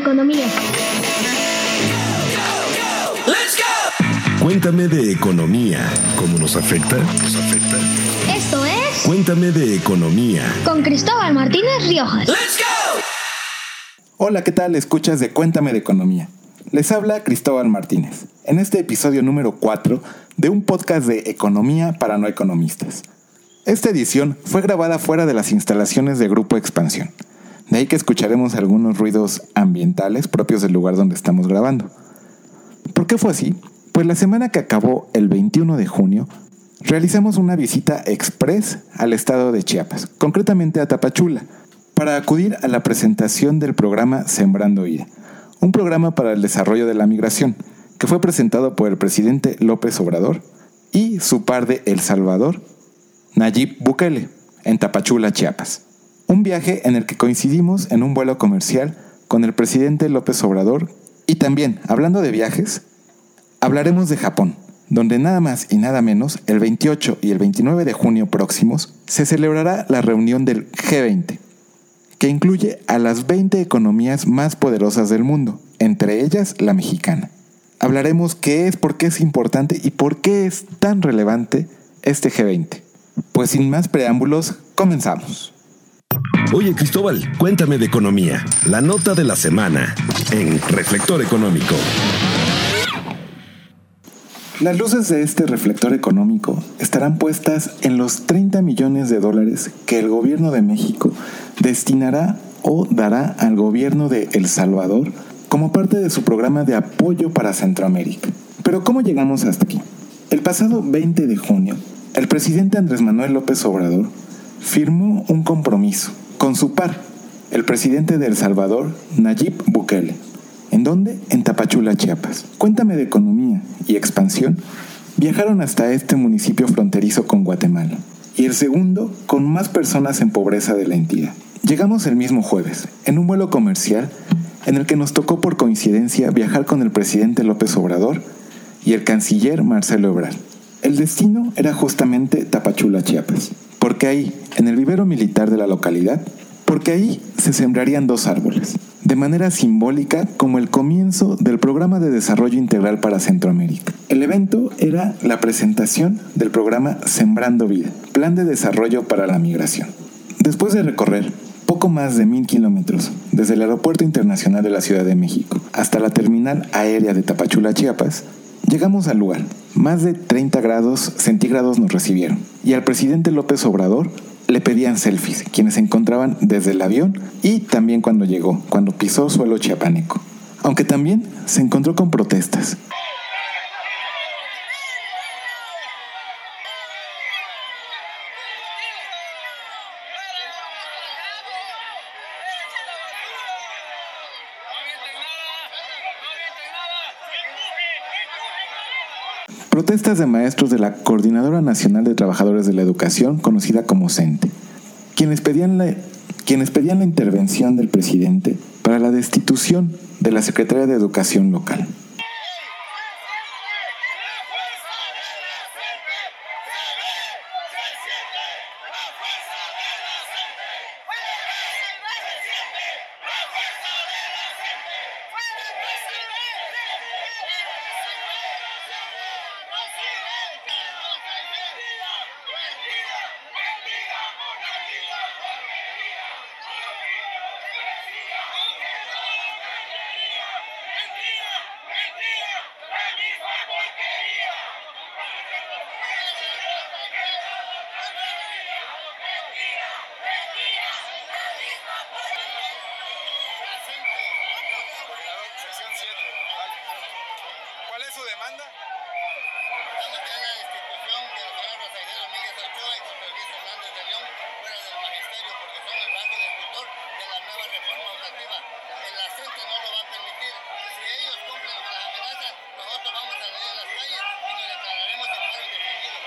economía. Cuéntame de economía. ¿Cómo nos afecta? ¿Nos afecta? Esto es Cuéntame de economía. con Cristóbal Martínez Riojas. Hola, ¿qué tal? Escuchas de Cuéntame de Economía. Les habla Cristóbal Martínez, en este episodio número 4 de un podcast de Economía para no economistas. Esta edición fue grabada fuera de las instalaciones de Grupo Expansión. De ahí que escucharemos algunos ruidos ambientales propios del lugar donde estamos grabando. ¿Por qué fue así? Pues la semana que acabó el 21 de junio, realizamos una visita express al estado de Chiapas, concretamente a Tapachula, para acudir a la presentación del programa Sembrando Vida, un programa para el desarrollo de la migración, que fue presentado por el presidente López Obrador y su par de El Salvador, Nayib Bukele, en Tapachula, Chiapas. Un viaje en el que coincidimos en un vuelo comercial con el presidente López Obrador y también, hablando de viajes, hablaremos de Japón, donde nada más y nada menos el 28 y el 29 de junio próximos se celebrará la reunión del G20, que incluye a las 20 economías más poderosas del mundo, entre ellas la mexicana. Hablaremos qué es, por qué es importante y por qué es tan relevante este G20. Pues sin más preámbulos, comenzamos. Oye, Cristóbal, cuéntame de economía. La nota de la semana en Reflector Económico. Las luces de este reflector económico estarán puestas en los 30 millones de dólares que el gobierno de México destinará o dará al gobierno de El Salvador como parte de su programa de apoyo para Centroamérica. Pero ¿cómo llegamos hasta aquí? El pasado 20 de junio, el presidente Andrés Manuel López Obrador firmó un compromiso con su par, el presidente de El Salvador, Nayib Bukele. ¿En dónde? En Tapachula, Chiapas. Cuéntame de economía y expansión. Viajaron hasta este municipio fronterizo con Guatemala y el segundo con más personas en pobreza de la entidad. Llegamos el mismo jueves, en un vuelo comercial en el que nos tocó por coincidencia viajar con el presidente López Obrador y el canciller Marcelo Ebrard. El destino era justamente Tapachula, Chiapas, porque ahí, en el vivero militar de la localidad, porque ahí se sembrarían dos árboles, de manera simbólica como el comienzo del programa de desarrollo integral para Centroamérica. El evento era la presentación del programa Sembrando Vida, plan de desarrollo para la migración. Después de recorrer poco más de mil kilómetros desde el Aeropuerto Internacional de la Ciudad de México hasta la terminal aérea de Tapachula, Chiapas, llegamos al lugar. Más de 30 grados centígrados nos recibieron y al presidente López Obrador le pedían selfies, quienes se encontraban desde el avión y también cuando llegó, cuando pisó suelo chiapaneco. Aunque también se encontró con protestas. Protestas de maestros de la Coordinadora Nacional de Trabajadores de la Educación, conocida como CENTE, quienes pedían la, quienes pedían la intervención del presidente para la destitución de la Secretaría de Educación local. Sección 7. ¿Cuál es su demanda? Estamos en la destitución de la señora Rosa Isela Domínguez Ochoa y José Luis Hernández de León fuera del magisterio porque son el brazo defensor de la nueva reforma educativa. El acente no lo va a permitir. Si ellos cumplen con las amenazas, nosotros vamos a salir a las calles y nos declararemos en paro indefinido.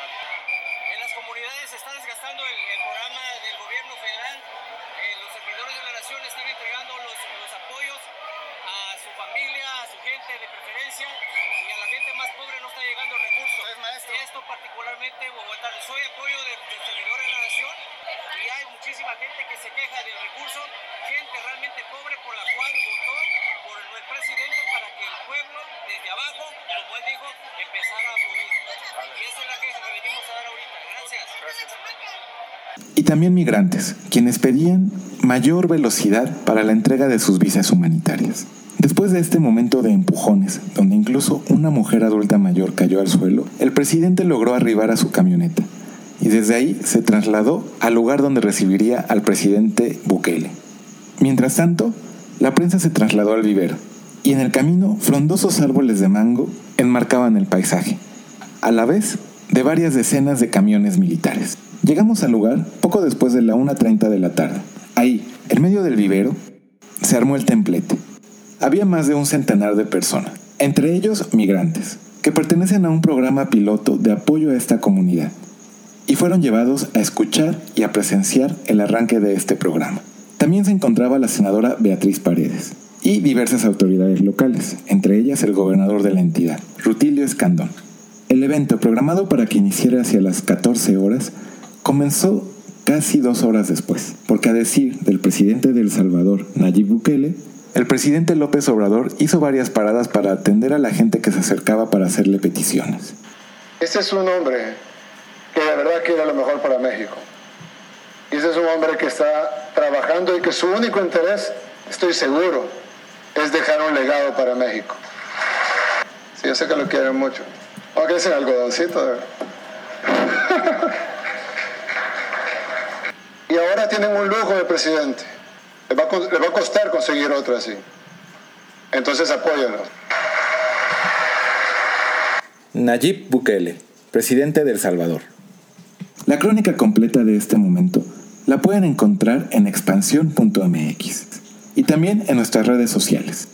En las comunidades se está desgastando el, el programa del gobierno federal. Eh, los servidores de la nación están entregando los, los apoyos a su familia, a su gente de preferencia y a la gente más pobre no está llegando el recurso. Esto particularmente en Bogotá. Soy apoyo del, del servidor de la nación y hay muchísima gente que se queja del recurso, gente realmente pobre por la cual votó por el presidente para que el pueblo, desde abajo, como él dijo, empezara a fluir. Y esa es la queja que venimos a dar ahorita. Gracias. Y también migrantes, quienes pedían mayor velocidad para la entrega de sus visas humanitarias. Después de este momento de empujones, donde incluso una mujer adulta mayor cayó al suelo, el presidente logró arribar a su camioneta y desde ahí se trasladó al lugar donde recibiría al presidente Bukele. Mientras tanto, la prensa se trasladó al vivero y en el camino frondosos árboles de mango enmarcaban el paisaje, a la vez de varias decenas de camiones militares. Llegamos al lugar poco después de la 1.30 de la tarde. Ahí, en medio del vivero, se armó el templete. Había más de un centenar de personas, entre ellos migrantes, que pertenecen a un programa piloto de apoyo a esta comunidad, y fueron llevados a escuchar y a presenciar el arranque de este programa. También se encontraba la senadora Beatriz Paredes y diversas autoridades locales, entre ellas el gobernador de la entidad, Rutilio Escandón. El evento, programado para que iniciara hacia las 14 horas, comenzó casi dos horas después, porque a decir del presidente de El Salvador, Nayib Bukele, el presidente López Obrador hizo varias paradas para atender a la gente que se acercaba para hacerle peticiones. Este es un hombre que de verdad quiere lo mejor para México. Y ese es un hombre que está trabajando y que su único interés, estoy seguro, es dejar un legado para México. Sí, yo sé que lo quieren mucho. Aunque es el algodoncito. de- y ahora tienen un lujo de presidente. Les va, a, co- les va a costar conseguir otro así. Entonces apóyenlo. Nayib Bukele, presidente de El Salvador. La crónica completa de este momento la pueden encontrar en expansión.mx y también en nuestras redes sociales.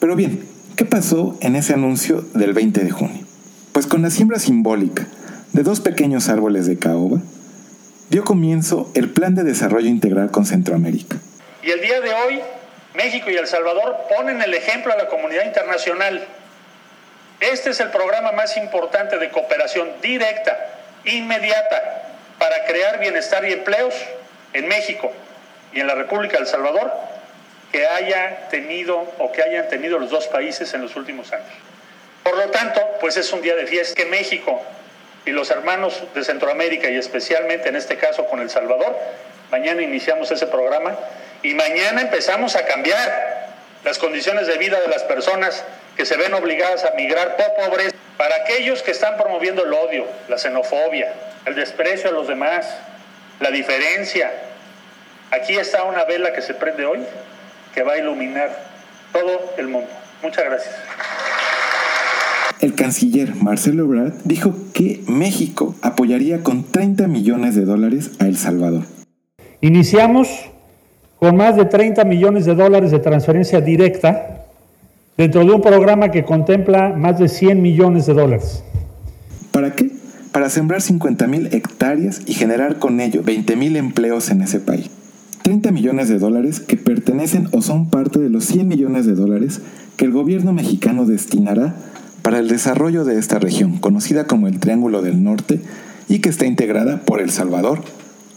Pero bien, ¿qué pasó en ese anuncio del 20 de junio? Pues con la siembra simbólica de dos pequeños árboles de caoba, dio comienzo el Plan de Desarrollo Integral con Centroamérica. Y el día de hoy, México y El Salvador ponen el ejemplo a la comunidad internacional. Este es el programa más importante de cooperación directa, inmediata, para crear bienestar y empleos en México y en la República de El Salvador que haya tenido o que hayan tenido los dos países en los últimos años. Por lo tanto, pues es un día de fiesta que México y los hermanos de Centroamérica y especialmente en este caso con El Salvador, mañana iniciamos ese programa y mañana empezamos a cambiar las condiciones de vida de las personas que se ven obligadas a migrar por pobreza. Para aquellos que están promoviendo el odio, la xenofobia, el desprecio a los demás, la diferencia, aquí está una vela que se prende hoy que va a iluminar todo el mundo. Muchas gracias. El canciller Marcelo Ebrard dijo que México apoyaría con 30 millones de dólares a El Salvador. Iniciamos con más de 30 millones de dólares de transferencia directa dentro de un programa que contempla más de 100 millones de dólares. ¿Para qué? Para sembrar 50 mil hectáreas y generar con ello 20 mil empleos en ese país. 30 millones de dólares que pertenecen o son parte de los 100 millones de dólares que el gobierno mexicano destinará para el desarrollo de esta región, conocida como el Triángulo del Norte y que está integrada por El Salvador,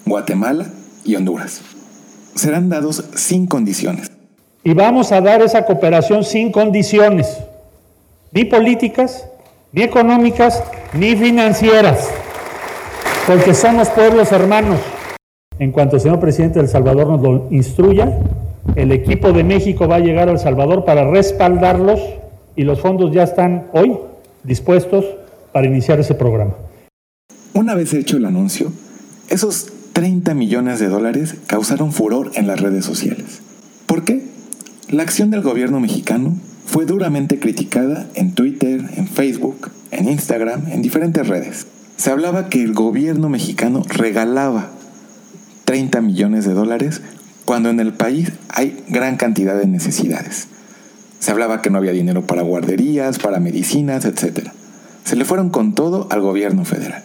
Guatemala y Honduras. Serán dados sin condiciones. Y vamos a dar esa cooperación sin condiciones, ni políticas, ni económicas, ni financieras, porque somos pueblos hermanos. En cuanto el señor presidente de El Salvador nos lo instruya, el equipo de México va a llegar a El Salvador para respaldarlos y los fondos ya están hoy dispuestos para iniciar ese programa. Una vez hecho el anuncio, esos 30 millones de dólares causaron furor en las redes sociales. ¿Por qué? La acción del gobierno mexicano fue duramente criticada en Twitter, en Facebook, en Instagram, en diferentes redes. Se hablaba que el gobierno mexicano regalaba 30 millones de dólares cuando en el país hay gran cantidad de necesidades. Se hablaba que no había dinero para guarderías, para medicinas, etc. Se le fueron con todo al gobierno federal.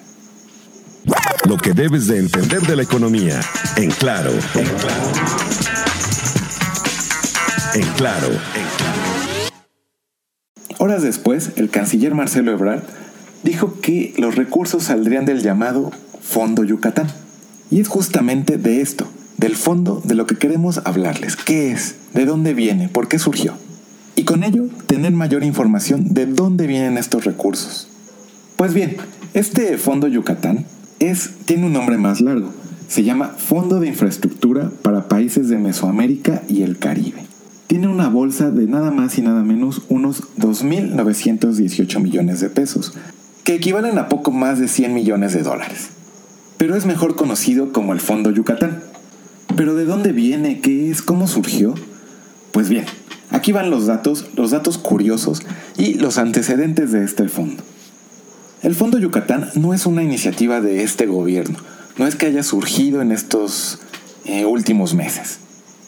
Lo que debes de entender de la economía. En claro. En claro. En claro. En claro. Horas después, el canciller Marcelo Ebrard dijo que los recursos saldrían del llamado Fondo Yucatán. Y es justamente de esto, del fondo, de lo que queremos hablarles. ¿Qué es? ¿De dónde viene? ¿Por qué surgió? Y con ello tener mayor información de dónde vienen estos recursos. Pues bien, este Fondo Yucatán es, tiene un nombre más largo. Se llama Fondo de Infraestructura para Países de Mesoamérica y el Caribe. Tiene una bolsa de nada más y nada menos unos 2.918 millones de pesos, que equivalen a poco más de 100 millones de dólares. Pero es mejor conocido como el Fondo Yucatán. ¿Pero de dónde viene? ¿Qué es? ¿Cómo surgió? Pues bien, aquí van los datos, los datos curiosos y los antecedentes de este fondo. El Fondo Yucatán no es una iniciativa de este gobierno, no es que haya surgido en estos eh, últimos meses.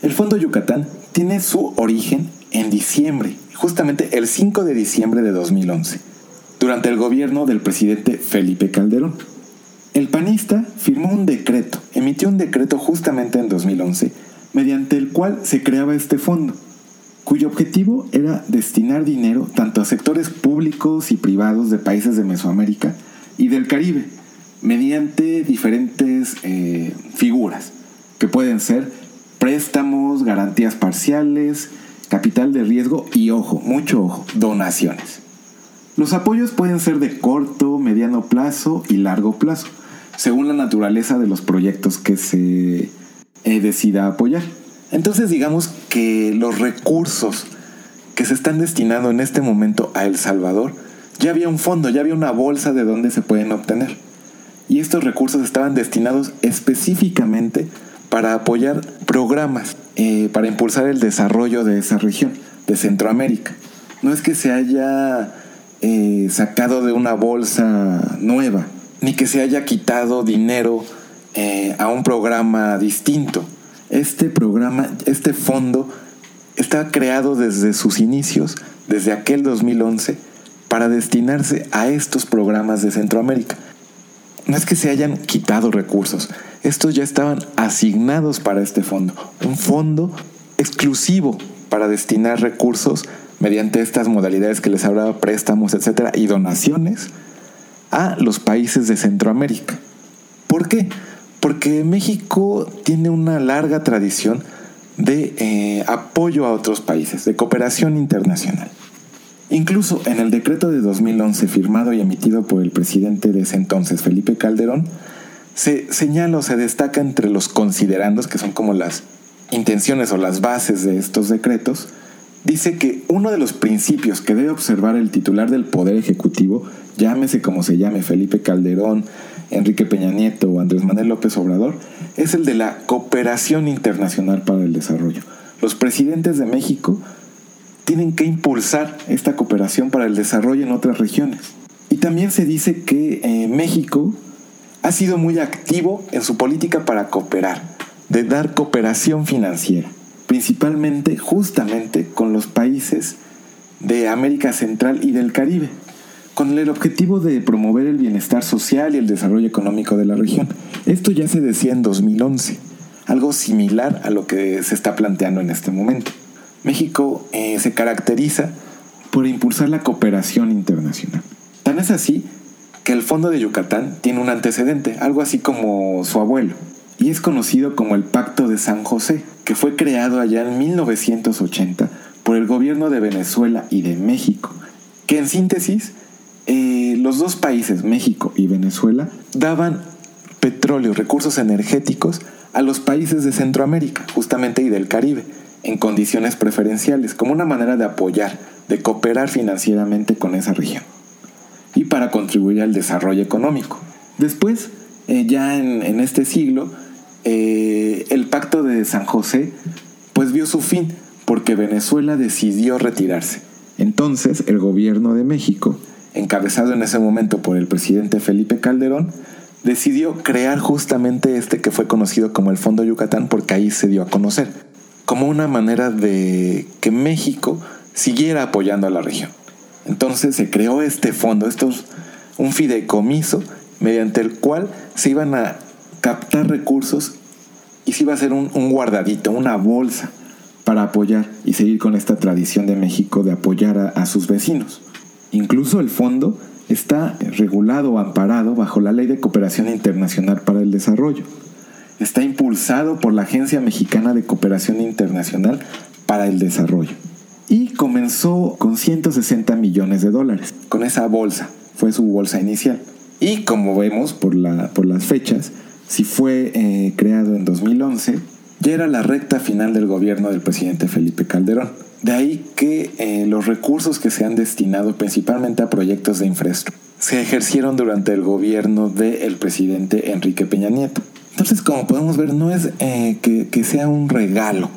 El Fondo Yucatán tiene su origen en diciembre, justamente el 5 de diciembre de 2011, durante el gobierno del presidente Felipe Calderón. El panista firmó un decreto, emitió un decreto justamente en 2011, mediante el cual se creaba este fondo cuyo objetivo era destinar dinero tanto a sectores públicos y privados de países de Mesoamérica y del Caribe, mediante diferentes eh, figuras, que pueden ser préstamos, garantías parciales, capital de riesgo y, ojo, mucho ojo, donaciones. Los apoyos pueden ser de corto, mediano plazo y largo plazo, según la naturaleza de los proyectos que se eh, decida apoyar. Entonces digamos que los recursos que se están destinando en este momento a El Salvador, ya había un fondo, ya había una bolsa de donde se pueden obtener. Y estos recursos estaban destinados específicamente para apoyar programas, eh, para impulsar el desarrollo de esa región, de Centroamérica. No es que se haya eh, sacado de una bolsa nueva, ni que se haya quitado dinero eh, a un programa distinto este programa, este fondo, está creado desde sus inicios, desde aquel 2011, para destinarse a estos programas de Centroamérica. No es que se hayan quitado recursos, estos ya estaban asignados para este fondo, un fondo exclusivo para destinar recursos mediante estas modalidades que les hablaba, préstamos, etcétera, y donaciones a los países de Centroamérica. ¿Por qué? Porque México tiene una larga tradición de eh, apoyo a otros países, de cooperación internacional. Incluso en el decreto de 2011 firmado y emitido por el presidente de ese entonces, Felipe Calderón, se señala o se destaca entre los considerandos, que son como las intenciones o las bases de estos decretos, dice que uno de los principios que debe observar el titular del Poder Ejecutivo, llámese como se llame Felipe Calderón, Enrique Peña Nieto o Andrés Manuel López Obrador, es el de la cooperación internacional para el desarrollo. Los presidentes de México tienen que impulsar esta cooperación para el desarrollo en otras regiones. Y también se dice que eh, México ha sido muy activo en su política para cooperar, de dar cooperación financiera, principalmente justamente con los países de América Central y del Caribe con el objetivo de promover el bienestar social y el desarrollo económico de la región. Esto ya se decía en 2011, algo similar a lo que se está planteando en este momento. México eh, se caracteriza por impulsar la cooperación internacional. Tan es así que el Fondo de Yucatán tiene un antecedente, algo así como su abuelo, y es conocido como el Pacto de San José, que fue creado allá en 1980 por el gobierno de Venezuela y de México, que en síntesis eh, los dos países, México y Venezuela, daban petróleo, recursos energéticos a los países de Centroamérica, justamente y del Caribe, en condiciones preferenciales, como una manera de apoyar, de cooperar financieramente con esa región y para contribuir al desarrollo económico. Después, eh, ya en, este siglo, eh, el pacto de San José pues vio su fin porque Venezuela decidió retirarse. Entonces el gobierno de México encabezado en ese momento por el presidente Felipe Calderón, decidió crear justamente este que fue conocido como el Fondo Yucatán porque ahí se dio a conocer, como una manera de que México siguiera apoyando a la región. Entonces se creó este fondo, esto es un fideicomiso mediante el cual se iban a captar recursos y se iba a hacer un, guardadito, una bolsa para apoyar y seguir con esta tradición de México de apoyar a sus vecinos. Incluso el fondo está regulado o amparado bajo la Ley de Cooperación Internacional para el Desarrollo. Está impulsado por la Agencia Mexicana de Cooperación Internacional para el Desarrollo. y comenzó con 160 millones de dólares. Con esa bolsa, fue su bolsa inicial. Y como vemos por, la, por las fechas, si fue eh, creado en 2011, ya era la recta final del gobierno del presidente Felipe Calderón. De ahí que eh, los recursos que se han destinado principalmente a proyectos de infraestructura se ejercieron durante el gobierno del presidente Enrique Peña Nieto. Entonces, como podemos ver, no es eh, que, que sea un regalo.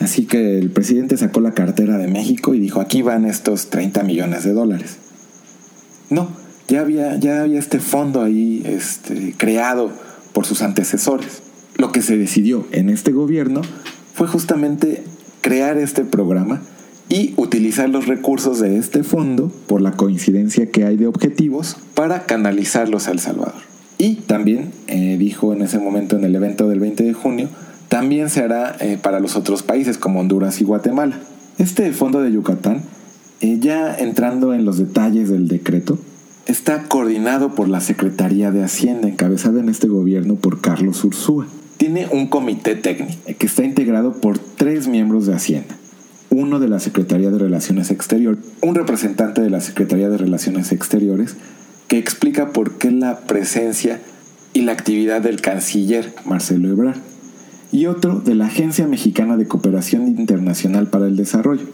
Así que el presidente sacó la cartera de México y dijo, aquí van estos 30 millones de dólares. No, ya había, ya había este fondo ahí este, creado por sus antecesores. Lo que se decidió en este gobierno fue justamente crear este programa y utilizar los recursos de este fondo, por la coincidencia que hay de objetivos, para canalizarlos a El Salvador. Y también eh, dijo en ese momento en el evento del 20 de junio, también se hará eh, para los otros países como Honduras y Guatemala. Este fondo de Yucatán, eh, ya entrando en los detalles del decreto, está coordinado por la Secretaría de Hacienda, encabezada en este gobierno por Carlos Ursúa. Tiene un comité técnico que está integrado por tres miembros de Hacienda uno de la Secretaría de Relaciones Exteriores, un representante de la Secretaría de Relaciones Exteriores, que explica por qué la presencia y la actividad del canciller Marcelo Ebrard, y otro de la Agencia Mexicana de Cooperación Internacional para el Desarrollo,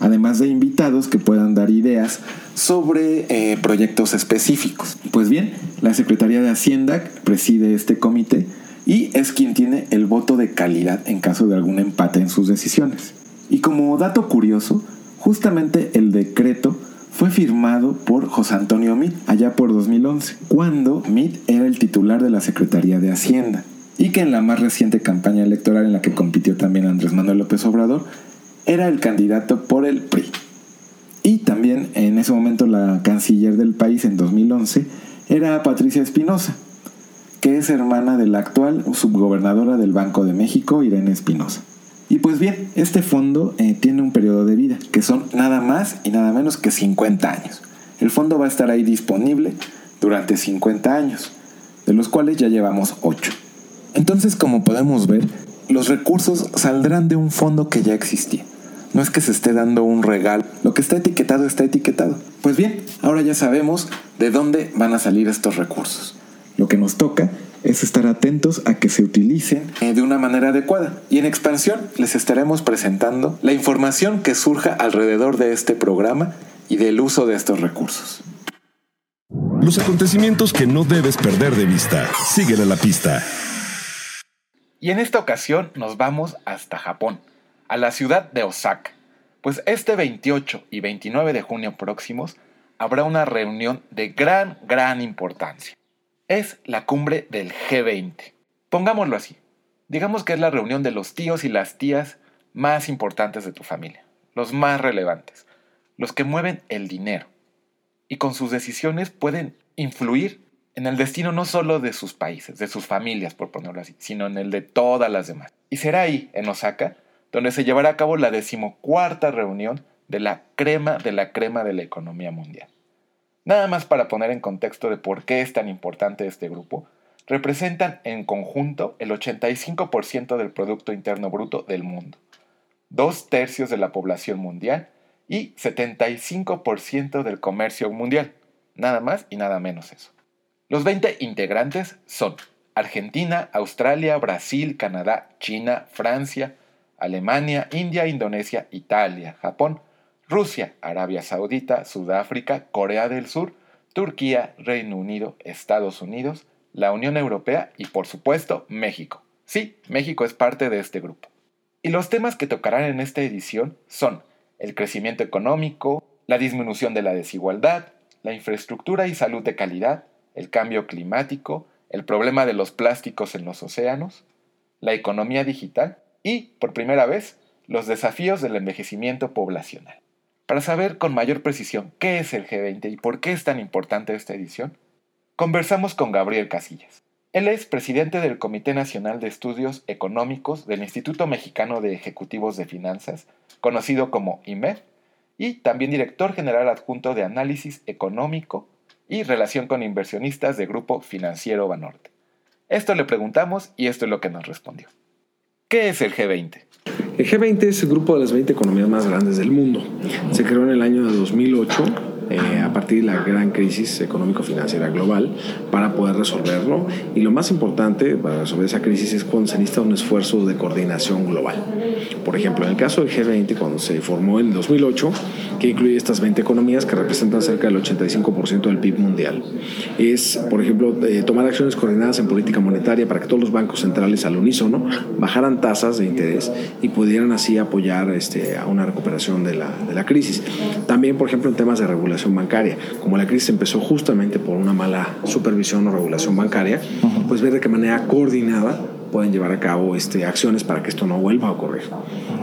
además de invitados que puedan dar ideas sobre eh, proyectos específicos. Pues bien, la Secretaría de Hacienda preside este comité y es quien tiene el voto de calidad en caso de algún empate en sus decisiones. Y como dato curioso, justamente el decreto fue firmado por José Antonio Mit allá por 2011, cuando Mit era el titular de la Secretaría de Hacienda, y que en la más reciente campaña electoral en la que compitió también Andrés Manuel López Obrador, era el candidato por el PRI. Y también en ese momento la canciller del país en 2011 era Patricia Espinosa, que es hermana de la actual subgobernadora del Banco de México, Irene Espinosa. Y pues bien, este fondo eh, tiene un periodo de vida, que son nada más y nada menos que 50 años. El fondo va a estar ahí disponible durante 50 años, de los cuales ya llevamos 8. Entonces, como podemos ver, los recursos saldrán de un fondo que ya existía. No es que se esté dando un regalo. Lo que está etiquetado está etiquetado. Pues bien, ahora ya sabemos de dónde van a salir estos recursos. Lo que nos toca es estar atentos a que se utilicen eh, de una manera adecuada. Y en expansión les estaremos presentando la información que surja alrededor de este programa y del uso de estos recursos. Los acontecimientos que no debes perder de vista. Síguele la pista. Y en esta ocasión nos vamos hasta Japón, a la ciudad de Osaka, pues este 28 y 29 de junio próximos habrá una reunión de gran, gran importancia es la cumbre del G20. Pongámoslo así. Digamos que es la reunión de los tíos y las tías más importantes de tu familia, los más relevantes, los que mueven el dinero y con sus decisiones pueden influir en el destino no solo de sus países, de sus familias, por ponerlo así, sino en el de todas las demás. Y será ahí, en Osaka, donde se llevará a cabo la decimocuarta reunión de la crema de la crema de la economía mundial. Nada más para poner en contexto de por qué es tan importante este grupo, representan en conjunto el 85% del Producto Interno Bruto del mundo, dos tercios de la población mundial y 75% del comercio mundial. Nada más y nada menos eso. Los 20 integrantes son Argentina, Australia, Brasil, Canadá, China, Francia, Alemania, India, Indonesia, Italia, Japón, Rusia, Arabia Saudita, Sudáfrica, Corea del Sur, Turquía, Reino Unido, Estados Unidos, la Unión Europea y por supuesto México. Sí, México es parte de este grupo. Y los temas que tocarán en esta edición son el crecimiento económico, la disminución de la desigualdad, la infraestructura y salud de calidad, el cambio climático, el problema de los plásticos en los océanos, la economía digital y, por primera vez, los desafíos del envejecimiento poblacional. Para saber con mayor precisión qué es el G20 y por qué es tan importante esta edición, conversamos con Gabriel Casillas. Él es presidente del Comité Nacional de Estudios Económicos del Instituto Mexicano de Ejecutivos de Finanzas, conocido como IMEF, y también director general adjunto de Análisis Económico y Relación con Inversionistas de Grupo Financiero Banorte. Esto le preguntamos y esto es lo que nos respondió. ¿Qué es el G20? El G20 es el grupo de las 20 economías más grandes del mundo. Se creó en el año de 2008 eh, a partir de la gran crisis económico-financiera global para poder resolverlo. Y lo más importante para resolver esa crisis es cuando se necesita un esfuerzo de coordinación global. Por ejemplo, en el caso del G20, cuando se formó en 2008, que incluye estas 20 economías que representan cerca del 85% del PIB mundial, es, por ejemplo, eh, tomar acciones coordinadas en política monetaria para que todos los bancos centrales al unísono bajaran tasas de interés y pudieran así apoyar este, a una recuperación de la, de la crisis. También, por ejemplo, en temas de regulación bancaria. Como la crisis empezó justamente por una mala supervisión o regulación bancaria, pues ver de qué manera coordinada pueden llevar a cabo este, acciones para que esto no vuelva a ocurrir.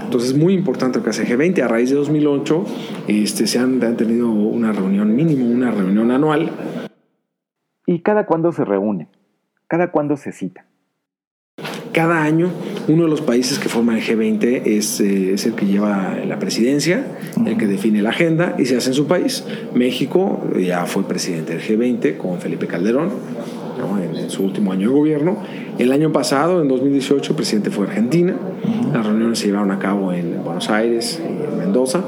Entonces es muy importante lo que hace G20. A raíz de 2008 este, se han, han tenido una reunión mínimo, una reunión anual. ¿Y cada cuándo se reúne? ¿Cada cuándo se cita? Cada año uno de los países que forman el G20 es, eh, es, el que lleva la presidencia, el que define la agenda y se hace en su país. México ya fue presidente del G20 con Felipe Calderón en, en, su último año de gobierno. El año pasado, en 2018, el presidente fue Argentina. Las reuniones se llevaron a cabo en Buenos Aires y en Mendoza.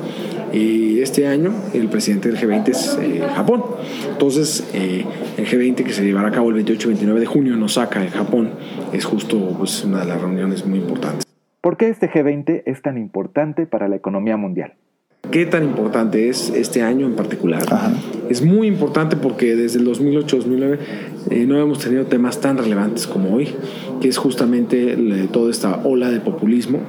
Y este año el presidente del G20 es eh, Japón. Entonces, eh, el G20 que se llevará a cabo el 28 y 29 de junio en Osaka, en Japón, es justo pues, una de las reuniones muy importantes. ¿Por qué este G20 es tan importante para la economía mundial? ¿Qué tan importante es este año en particular? Ajá. Es muy importante porque desde el 2008-2009 eh, no hemos tenido temas tan relevantes como hoy, que es justamente toda esta ola de populismo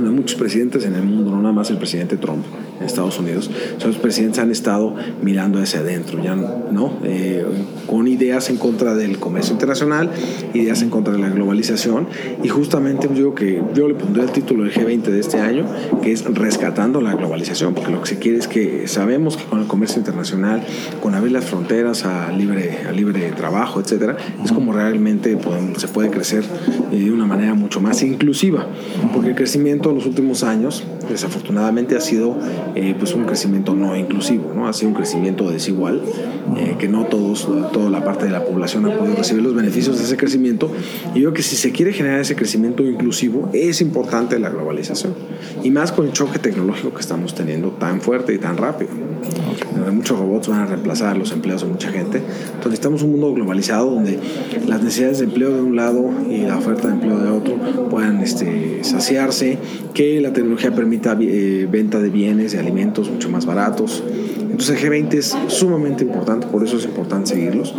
muchos presidentes en el mundo, no nada más el presidente Trump en Estados Unidos. Los presidentes han estado mirando hacia adentro, ya no, eh, con ideas en contra del comercio internacional, ideas en contra de la globalización. Y justamente yo digo que yo le pondré el título del G20 de este año, que es rescatando la globalización, porque lo que se quiere es que sabemos que con el comercio internacional, con abrir las fronteras a libre, a libre trabajo, etcétera, es como realmente se puede crecer eh, de una manera mucho más inclusiva, porque el crecimiento en los últimos años, desafortunadamente, ha sido eh, pues un crecimiento no inclusivo, ¿no? ha sido un crecimiento desigual, eh, que no todos, toda la parte de la población ha podido recibir los beneficios de ese crecimiento. Y yo creo que si se quiere generar ese crecimiento inclusivo, es importante la globalización. Y más con el choque tecnológico que estamos teniendo tan fuerte y tan rápido. Muchos robots van a reemplazar los empleos de mucha gente. Entonces necesitamos un mundo globalizado donde las necesidades de empleo de un lado y la oferta de empleo de otro puedan este, saciarse que la tecnología permita eh, venta de bienes, de alimentos mucho más baratos. Entonces el G20 es sumamente importante, por eso es importante seguirlos.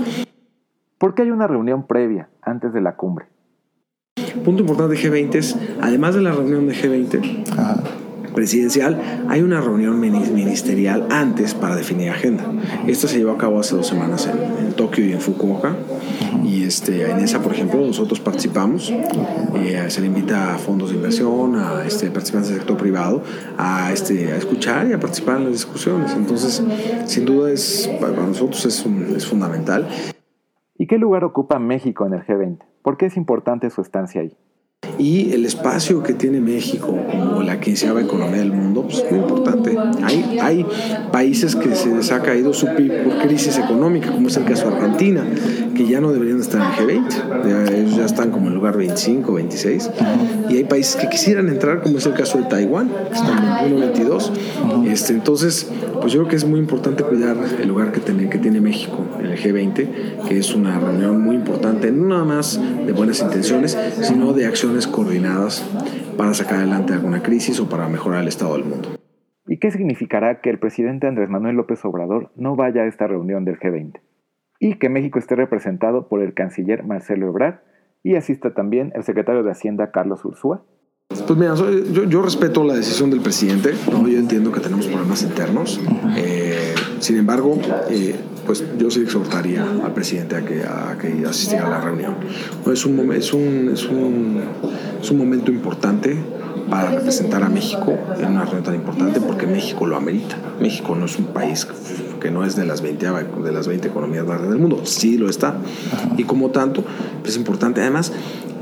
¿Por qué hay una reunión previa antes de la cumbre? Punto importante de G20 es, además de la reunión de G20, Ajá presidencial, hay una reunión ministerial antes para definir agenda. Esta se llevó a cabo hace dos semanas en, en Tokio y en Fukuoka. Y este, en esa, por ejemplo, nosotros participamos. Eh, se le invita a fondos de inversión, a este, participantes del sector privado, a, este, a escuchar y a participar en las discusiones. Entonces, sin duda, es, para nosotros es, un, es fundamental. ¿Y qué lugar ocupa México en el G20? ¿Por qué es importante su estancia ahí? Y el espacio que tiene México como la quinceava economía del mundo pues, es muy importante. Hay, hay países que se les ha caído su PIB por crisis económica, como es el caso de Argentina, que ya no deberían estar en el G20. ellos ya están como en el lugar 25, 26. Y hay países que quisieran entrar, como es el caso de Taiwán, que están en 1, 22. Este, entonces, pues yo creo que es muy importante cuidar el lugar que tiene, que tiene México en el G20, que es una reunión muy importante, no nada más de buenas intenciones, sino de acciones coordinadas para sacar adelante alguna crisis o para mejorar el estado del mundo. ¿Y qué significará que el presidente Andrés Manuel López Obrador no vaya a esta reunión del G20? Y que México esté representado por el canciller Marcelo Ebrard y asista también el secretario de Hacienda Carlos Ursúa. Pues mira, yo, yo, respeto la decisión del presidente, ¿no? yo entiendo que tenemos problemas internos, eh, sin embargo, eh, pues yo sí exhortaría al presidente a que, a que asistiera a la reunión. Es un, es, un, es, un, es un momento importante para representar a México en una reunión tan importante porque México lo amerita. México no es un país que no es de las 20, de las 20 economías más grandes del mundo, sí lo está. Y como tanto, es importante. Además,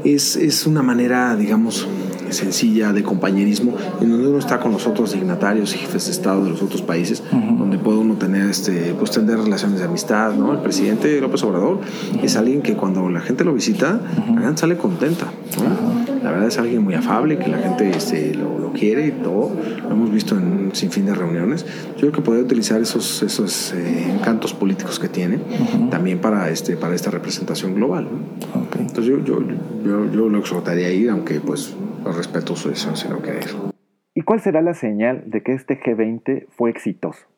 es, es una manera, digamos, sencilla de compañerismo, en donde uno está con los otros dignatarios y jefes de Estado de los otros países, donde puede uno tener, este, pues, tener relaciones de amistad. ¿no? El presidente López Obrador es alguien que cuando la gente lo visita, la gente sale contenta. ¿no? La la verdad es alguien muy afable, que la gente este, lo, lo, quiere y todo. Lo hemos visto en un sinfín de reuniones. Yo creo que puede utilizar esos, esos eh, encantos políticos que tiene también para, este, para esta representación global. ¿no? Okay. Entonces yo, yo, yo, yo, lo exhortaría a ir, aunque pues respeto su decisión si no quiere ir. ¿Y cuál será la señal de que este G20 fue exitoso?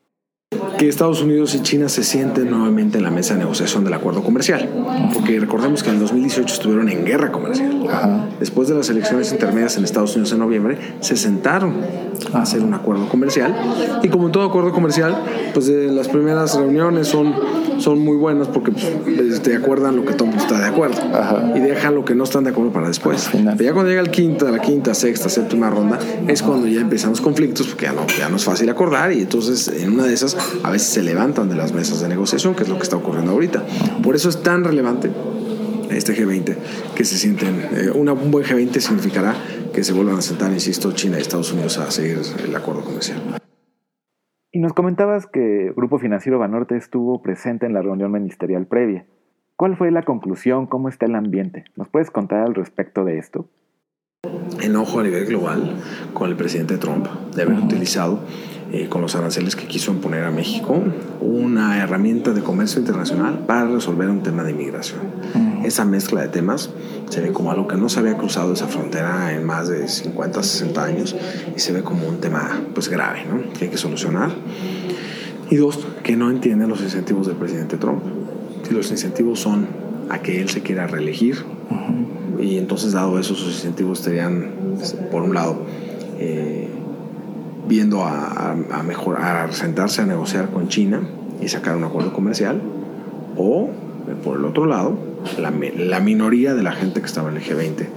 Que Estados Unidos y China se sienten nuevamente en la mesa de negociación del acuerdo comercial. Porque recordemos que en el 2018 estuvieron en guerra comercial. Ajá. Después de las elecciones intermedias en Estados Unidos en noviembre, se sentaron a hacer un acuerdo comercial. Y como en todo acuerdo comercial, pues eh, las primeras reuniones son, son muy buenas porque pues, te acuerdan lo que todo el mundo está de acuerdo. Ajá. Y dejan lo que no están de acuerdo para después. Pero ya cuando llega el quinta, la quinta, sexta, séptima ronda, es cuando ya empiezan los conflictos porque ya no, ya no es fácil acordar y entonces en una de esas a veces se levantan de las mesas de negociación, que es lo que está ocurriendo ahorita. Por eso es tan relevante este G20 que se sienten. Eh, una, un buen G20 significará que se vuelvan a sentar, insisto, China y Estados Unidos a seguir el acuerdo comercial. Y nos comentabas que Grupo Financiero Banorte estuvo presente en la reunión ministerial previa. ¿Cuál fue la conclusión? ¿Cómo está el ambiente? ¿Nos puedes contar al respecto de esto? Enojo a nivel global con el presidente Trump de haber uh -huh. utilizado eh, con los aranceles que quiso imponer a México una herramienta de comercio internacional para resolver un tema de inmigración. Esa mezcla de temas se ve como algo que no se había cruzado esa frontera en más de 50, 60 años y se ve como un tema pues grave, ¿no? Que hay que solucionar. Y dos, que no entienden los incentivos del presidente Trump. Si los incentivos son a que él se quiera reelegir, uh -huh. y entonces dado eso sus incentivos estarían, por un lado, eh, viendo a, a, a, mejorar, a sentarse a negociar con China y sacar un acuerdo comercial, o por el otro lado, la, la minoría de la gente que estaba en el G20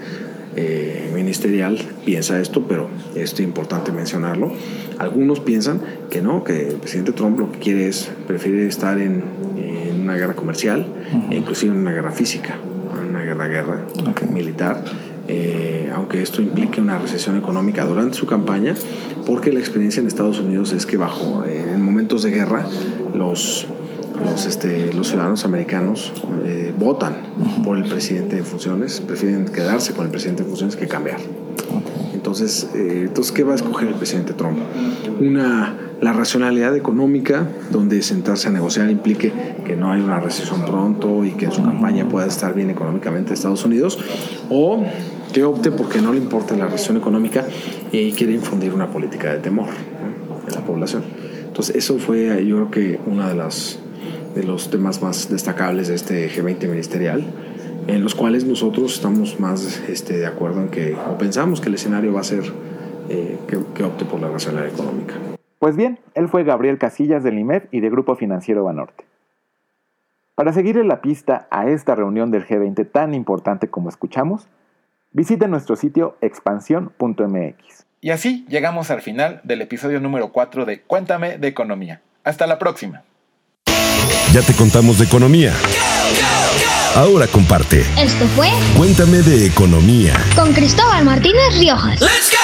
eh, ministerial piensa esto, pero esto es importante mencionarlo. Algunos piensan que no, que el presidente Trump lo que quiere es, prefiere estar en, en una guerra comercial, uh -huh. e inclusive en una guerra física, una guerra, guerra okay. militar. Eh, aunque esto implique una recesión económica durante su campaña, porque la experiencia en Estados Unidos es que bajo eh, en momentos de guerra los los, este, los ciudadanos americanos eh, votan por el presidente en funciones, prefieren quedarse con el presidente en funciones que cambiar. Entonces, eh, entonces, ¿qué va a escoger el presidente Trump? Una, la racionalidad económica, donde sentarse a negociar implique que no hay una recesión pronto y que en su campaña pueda estar bien económicamente Estados Unidos, o que opte porque no le importa la recesión económica y quiere infundir una política de temor ¿no? en la población. Entonces, eso fue, yo creo que una de de los temas más destacables de este G20 ministerial, en los cuales nosotros estamos más este, de acuerdo en que, o pensamos que el escenario va a ser eh, que, que, opte por la racionalidad económica. Pues bien, él fue Gabriel Casillas del IMEF y de Grupo Financiero Banorte. Para seguirle la pista a esta reunión del G20 tan importante como escuchamos, visite nuestro sitio expansión.mx. Y así llegamos al final del episodio número 4 de Cuéntame de Economía. Hasta la próxima. Ya te contamos de economía. Ahora comparte. Esto fue Cuéntame de economía. Con Cristóbal Martínez Riojas. Let's go!